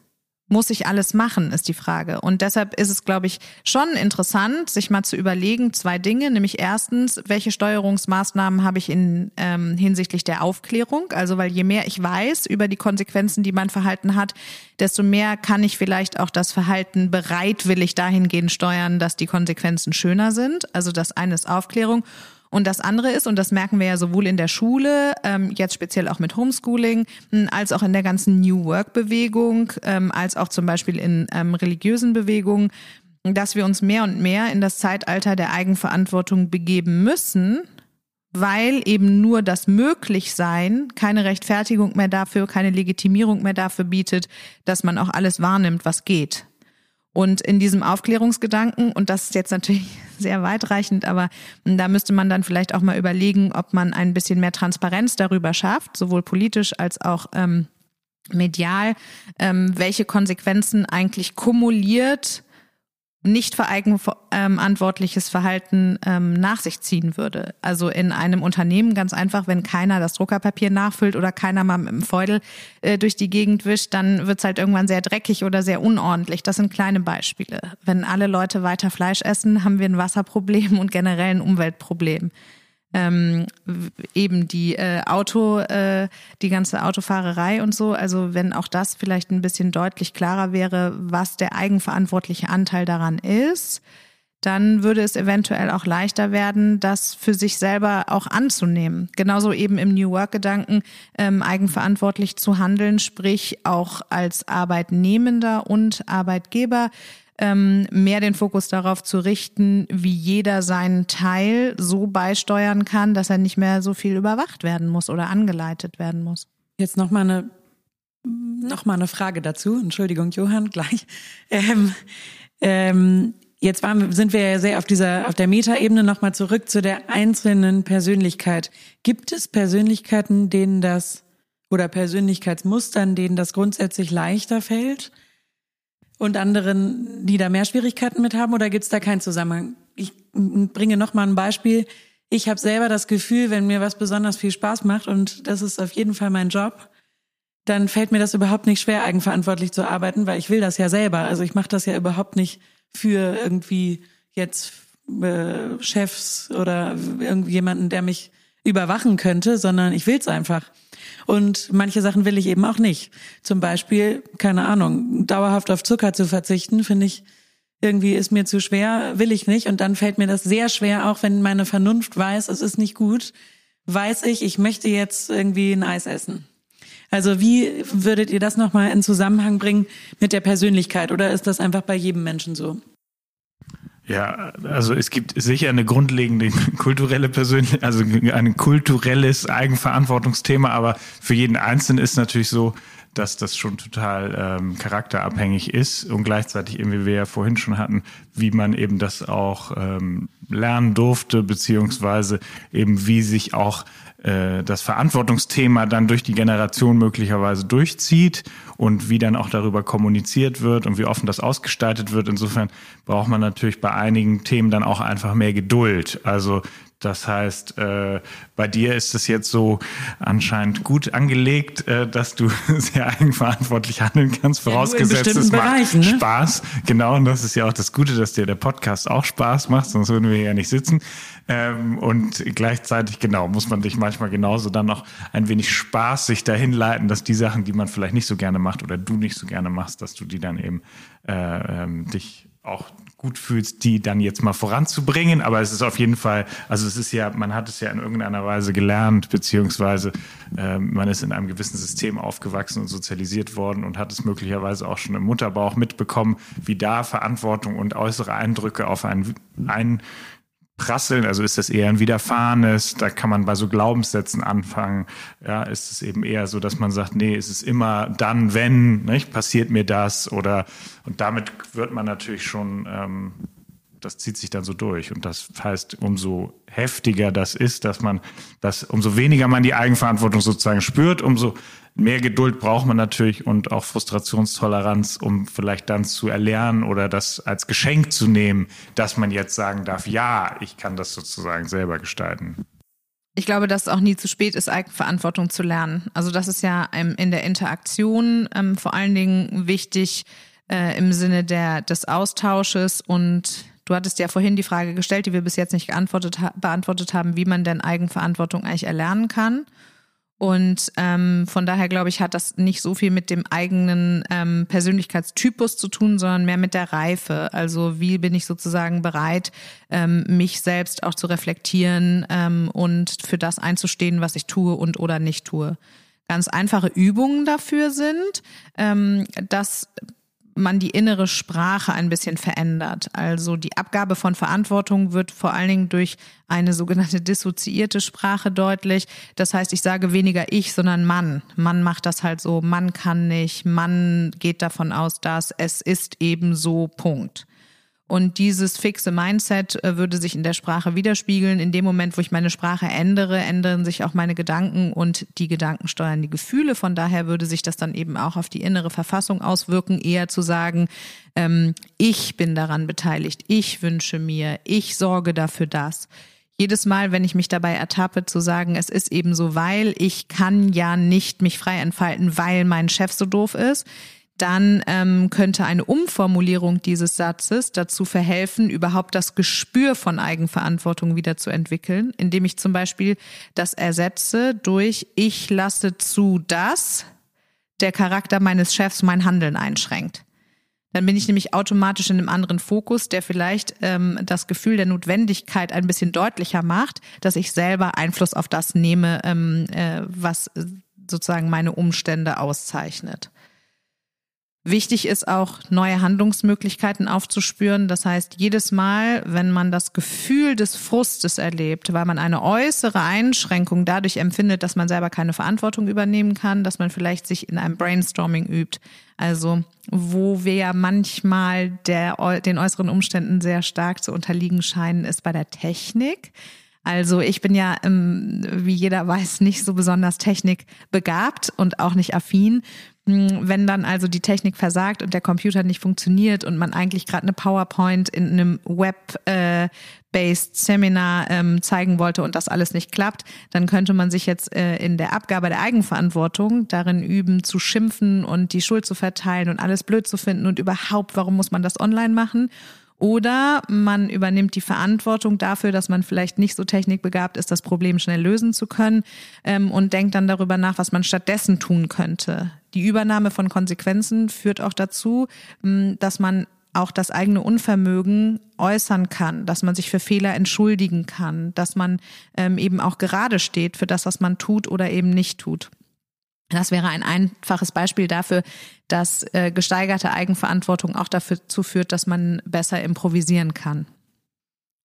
muss ich alles machen, ist die Frage. Und deshalb ist es, glaube ich, schon interessant, sich mal zu überlegen, zwei Dinge, nämlich erstens, welche Steuerungsmaßnahmen habe ich in ähm, hinsichtlich der Aufklärung? Also, weil je mehr ich weiß über die Konsequenzen, die mein Verhalten hat, desto mehr kann ich vielleicht auch das Verhalten bereitwillig dahingehend steuern, dass die Konsequenzen schöner sind. Also das eine ist Aufklärung. Und das andere ist, und das merken wir ja sowohl in der Schule, ähm, jetzt speziell auch mit Homeschooling, hm, als auch in der ganzen New Work-Bewegung, ähm, als auch zum Beispiel in ähm, religiösen Bewegungen, dass wir uns mehr und mehr in das Zeitalter der Eigenverantwortung begeben müssen, weil eben nur das Möglichsein keine Rechtfertigung mehr dafür, keine Legitimierung mehr dafür bietet, dass man auch alles wahrnimmt, was geht. Und in diesem Aufklärungsgedanken, und das ist jetzt natürlich sehr weitreichend, aber da müsste man dann vielleicht auch mal überlegen, ob man ein bisschen mehr Transparenz darüber schafft, sowohl politisch als auch ähm, medial, ähm, welche Konsequenzen eigentlich kumuliert nicht verantwortliches Verhalten ähm, nach sich ziehen würde. Also in einem Unternehmen ganz einfach, wenn keiner das Druckerpapier nachfüllt oder keiner mal mit dem Feudel äh, durch die Gegend wischt, dann wird's halt irgendwann sehr dreckig oder sehr unordentlich. Das sind kleine Beispiele. Wenn alle Leute weiter Fleisch essen, haben wir ein Wasserproblem und generell ein Umweltproblem. Ähm, eben die äh, Auto, äh, die ganze Autofahrerei und so. Also wenn auch das vielleicht ein bisschen deutlich klarer wäre, was der eigenverantwortliche Anteil daran ist, dann würde es eventuell auch leichter werden, das für sich selber auch anzunehmen. Genauso eben im New Work-Gedanken ähm, eigenverantwortlich zu handeln, sprich auch als Arbeitnehmender und Arbeitgeber ähm, mehr den Fokus darauf zu richten, wie jeder seinen Teil so beisteuern kann, dass er nicht mehr so viel überwacht werden muss oder angeleitet werden muss. Jetzt noch mal eine noch mal eine Frage dazu. Entschuldigung, Johann, gleich. Ähm, ähm, jetzt waren, sind wir ja sehr auf dieser auf der Metaebene noch mal zurück zu der einzelnen Persönlichkeit. Gibt es Persönlichkeiten, denen das oder Persönlichkeitsmustern, denen das grundsätzlich leichter fällt? Und anderen, die da mehr Schwierigkeiten mit haben oder gibt es da keinen Zusammenhang? Ich bringe noch mal ein Beispiel. Ich habe selber das Gefühl, wenn mir was besonders viel Spaß macht und das ist auf jeden Fall mein Job, dann fällt mir das überhaupt nicht schwer, eigenverantwortlich zu arbeiten, weil ich will das ja selber. Also ich mache das ja überhaupt nicht für irgendwie jetzt äh, Chefs oder irgendjemanden, der mich überwachen könnte, sondern ich will es einfach. Und manche Sachen will ich eben auch nicht. Zum Beispiel, keine Ahnung, dauerhaft auf Zucker zu verzichten, finde ich irgendwie ist mir zu schwer, will ich nicht. Und dann fällt mir das sehr schwer, auch wenn meine Vernunft weiß, es ist nicht gut, weiß ich, ich möchte jetzt irgendwie ein Eis essen. Also wie würdet ihr das nochmal in Zusammenhang bringen mit der Persönlichkeit? Oder ist das einfach bei jedem Menschen so? Ja, also es gibt sicher eine grundlegende kulturelle Persönlichkeit, also ein kulturelles Eigenverantwortungsthema, aber für jeden Einzelnen ist natürlich so, dass das schon total ähm, charakterabhängig ist und gleichzeitig eben, wie wir ja vorhin schon hatten, wie man eben das auch ähm, lernen durfte, beziehungsweise eben wie sich auch äh, das Verantwortungsthema dann durch die Generation möglicherweise durchzieht und wie dann auch darüber kommuniziert wird und wie offen das ausgestaltet wird. Insofern braucht man natürlich bei einigen Themen dann auch einfach mehr Geduld. Also das heißt, äh, bei dir ist es jetzt so anscheinend gut angelegt, äh, dass du sehr eigenverantwortlich handeln kannst, vorausgesetzt ja, es macht ne? Spaß. Genau, und das ist ja auch das Gute, dass dir der Podcast auch Spaß macht, sonst würden wir ja nicht sitzen. Ähm, und gleichzeitig, genau, muss man dich manchmal genauso dann noch ein wenig spaßig dahin leiten, dass die Sachen, die man vielleicht nicht so gerne macht oder du nicht so gerne machst, dass du die dann eben äh, ähm, dich auch gut fühlst, die dann jetzt mal voranzubringen. Aber es ist auf jeden Fall, also es ist ja, man hat es ja in irgendeiner Weise gelernt, beziehungsweise äh, man ist in einem gewissen System aufgewachsen und sozialisiert worden und hat es möglicherweise auch schon im Mutterbauch mitbekommen, wie da Verantwortung und äußere Eindrücke auf einen, einen prasseln? Also ist das eher ein Widerfahrenes? Da kann man bei so Glaubenssätzen anfangen. Ja, ist es eben eher so, dass man sagt, nee, es ist immer dann, wenn, nicht? passiert mir das oder und damit wird man natürlich schon, ähm, das zieht sich dann so durch. Und das heißt, umso heftiger das ist, dass man das, umso weniger man die Eigenverantwortung sozusagen spürt, umso mehr Geduld braucht man natürlich und auch Frustrationstoleranz, um vielleicht dann zu erlernen oder das als Geschenk zu nehmen, dass man jetzt sagen darf, ja, ich kann das sozusagen selber gestalten. Ich glaube, dass es auch nie zu spät ist, Eigenverantwortung zu lernen. Also das ist ja in der Interaktion ähm, vor allen Dingen wichtig äh, im Sinne der, des Austausches und Du hattest ja vorhin die Frage gestellt, die wir bis jetzt nicht beantwortet haben, wie man denn Eigenverantwortung eigentlich erlernen kann. Und ähm, von daher glaube ich, hat das nicht so viel mit dem eigenen ähm, Persönlichkeitstypus zu tun, sondern mehr mit der Reife. Also wie bin ich sozusagen bereit, ähm, mich selbst auch zu reflektieren ähm, und für das einzustehen, was ich tue und oder nicht tue. Ganz einfache Übungen dafür sind, ähm, dass man die innere Sprache ein bisschen verändert. Also die Abgabe von Verantwortung wird vor allen Dingen durch eine sogenannte dissoziierte Sprache deutlich. Das heißt, ich sage weniger ich, sondern Mann. Mann macht das halt so, Mann kann nicht, Mann geht davon aus, dass es ist eben so, Punkt. Und dieses fixe Mindset äh, würde sich in der Sprache widerspiegeln. In dem Moment, wo ich meine Sprache ändere, ändern sich auch meine Gedanken und die Gedanken steuern die Gefühle. Von daher würde sich das dann eben auch auf die innere Verfassung auswirken, eher zu sagen, ähm, ich bin daran beteiligt, ich wünsche mir, ich sorge dafür das jedes Mal, wenn ich mich dabei ertappe, zu sagen, es ist eben so, weil ich kann ja nicht mich frei entfalten, weil mein Chef so doof ist, dann ähm, könnte eine Umformulierung dieses Satzes dazu verhelfen, überhaupt das Gespür von Eigenverantwortung wieder zu entwickeln, indem ich zum Beispiel das ersetze durch ich lasse zu, dass der Charakter meines Chefs mein Handeln einschränkt. Dann bin ich nämlich automatisch in einem anderen Fokus, der vielleicht ähm, das Gefühl der Notwendigkeit ein bisschen deutlicher macht, dass ich selber Einfluss auf das nehme, ähm, äh, was sozusagen meine Umstände auszeichnet. Wichtig ist auch, neue Handlungsmöglichkeiten aufzuspüren. Das heißt, jedes Mal, wenn man das Gefühl des Frustes erlebt, weil man eine äußere Einschränkung dadurch empfindet, dass man selber keine Verantwortung übernehmen kann, dass man vielleicht sich in einem Brainstorming übt. Also, wo wir ja manchmal der, den äußeren Umständen sehr stark zu unterliegen scheinen, ist bei der Technik. Also ich bin ja, ähm, wie jeder weiß, nicht so besonders technikbegabt und auch nicht affin. Hm, wenn dann also die Technik versagt und der Computer nicht funktioniert und man eigentlich gerade eine PowerPoint in einem Web-based Seminar ähm, zeigen wollte und das alles nicht klappt, dann könnte man sich jetzt äh, in der Abgabe der Eigenverantwortung darin üben, zu schimpfen und die Schuld zu verteilen und alles blöd zu finden und überhaupt, warum muss man das online machen? Oder man übernimmt die Verantwortung dafür, dass man vielleicht nicht so technikbegabt ist, das Problem schnell lösen zu können ähm, und denkt dann darüber nach, was man stattdessen tun könnte. Die Übernahme von Konsequenzen führt auch dazu, hm, dass man auch das eigene Unvermögen äußern kann, dass man sich für Fehler entschuldigen kann, dass man ähm, eben auch gerade steht für das, was man tut oder eben nicht tut. Das wäre ein einfaches Beispiel dafür, dass äh, gesteigerte Eigenverantwortung auch dazu führt, dass man besser improvisieren kann.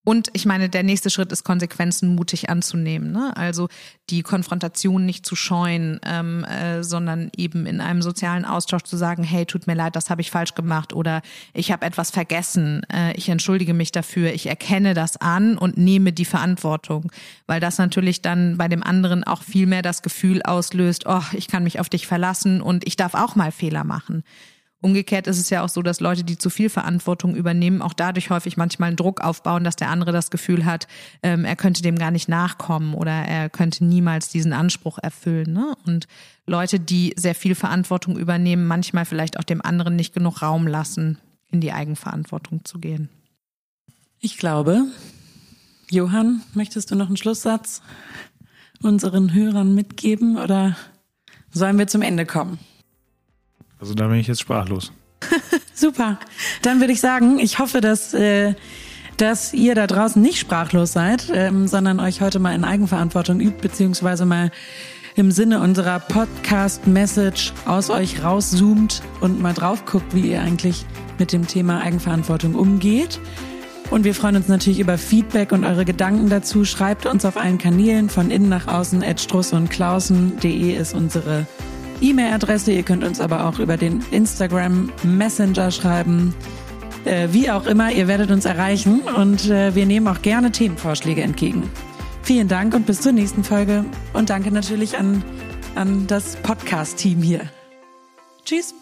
Und ich meine, der nächste Schritt ist, Konsequenzen mutig anzunehmen. Ne? Also die Konfrontation nicht zu scheuen, ähm, äh, sondern eben in einem sozialen Austausch zu sagen, hey, tut mir leid, das habe ich falsch gemacht oder ich habe etwas vergessen, äh, ich entschuldige mich dafür, ich erkenne das an und nehme die Verantwortung. Weil das natürlich dann bei dem anderen auch viel mehr das Gefühl auslöst, oh, ich kann mich auf dich verlassen und ich darf auch mal Fehler machen. Umgekehrt ist es ja auch so, dass Leute, die zu viel Verantwortung übernehmen, auch dadurch häufig manchmal einen Druck aufbauen, dass der andere das Gefühl hat, ähm, er könnte dem gar nicht nachkommen oder er könnte niemals diesen Anspruch erfüllen. Ne? Und Leute, die sehr viel Verantwortung übernehmen, manchmal vielleicht auch dem anderen nicht genug Raum lassen, in die Eigenverantwortung zu gehen. Ich glaube, Johann, möchtest du noch einen Schlusssatz unseren Hörern mitgeben oder sollen wir zum Ende kommen? Also da bin ich jetzt sprachlos. Super. Dann würde ich sagen, ich hoffe, dass, äh, dass ihr da draußen nicht sprachlos seid, ähm, sondern euch heute mal in Eigenverantwortung übt, beziehungsweise mal im Sinne unserer Podcast-Message aus euch rauszoomt und mal drauf guckt, wie ihr eigentlich mit dem Thema Eigenverantwortung umgeht. Und wir freuen uns natürlich über Feedback und eure Gedanken dazu. Schreibt uns auf allen Kanälen von innen nach außen. Struss und Klausen.de ist unsere E-Mail-Adresse. Ihr könnt uns aber auch über den Instagram Messenger schreiben. Äh, wie auch immer, ihr werdet uns erreichen und äh, wir nehmen auch gerne Themenvorschläge entgegen. Vielen Dank und bis zur nächsten Folge. Und danke natürlich an, an das Podcast-Team hier. Tschüss.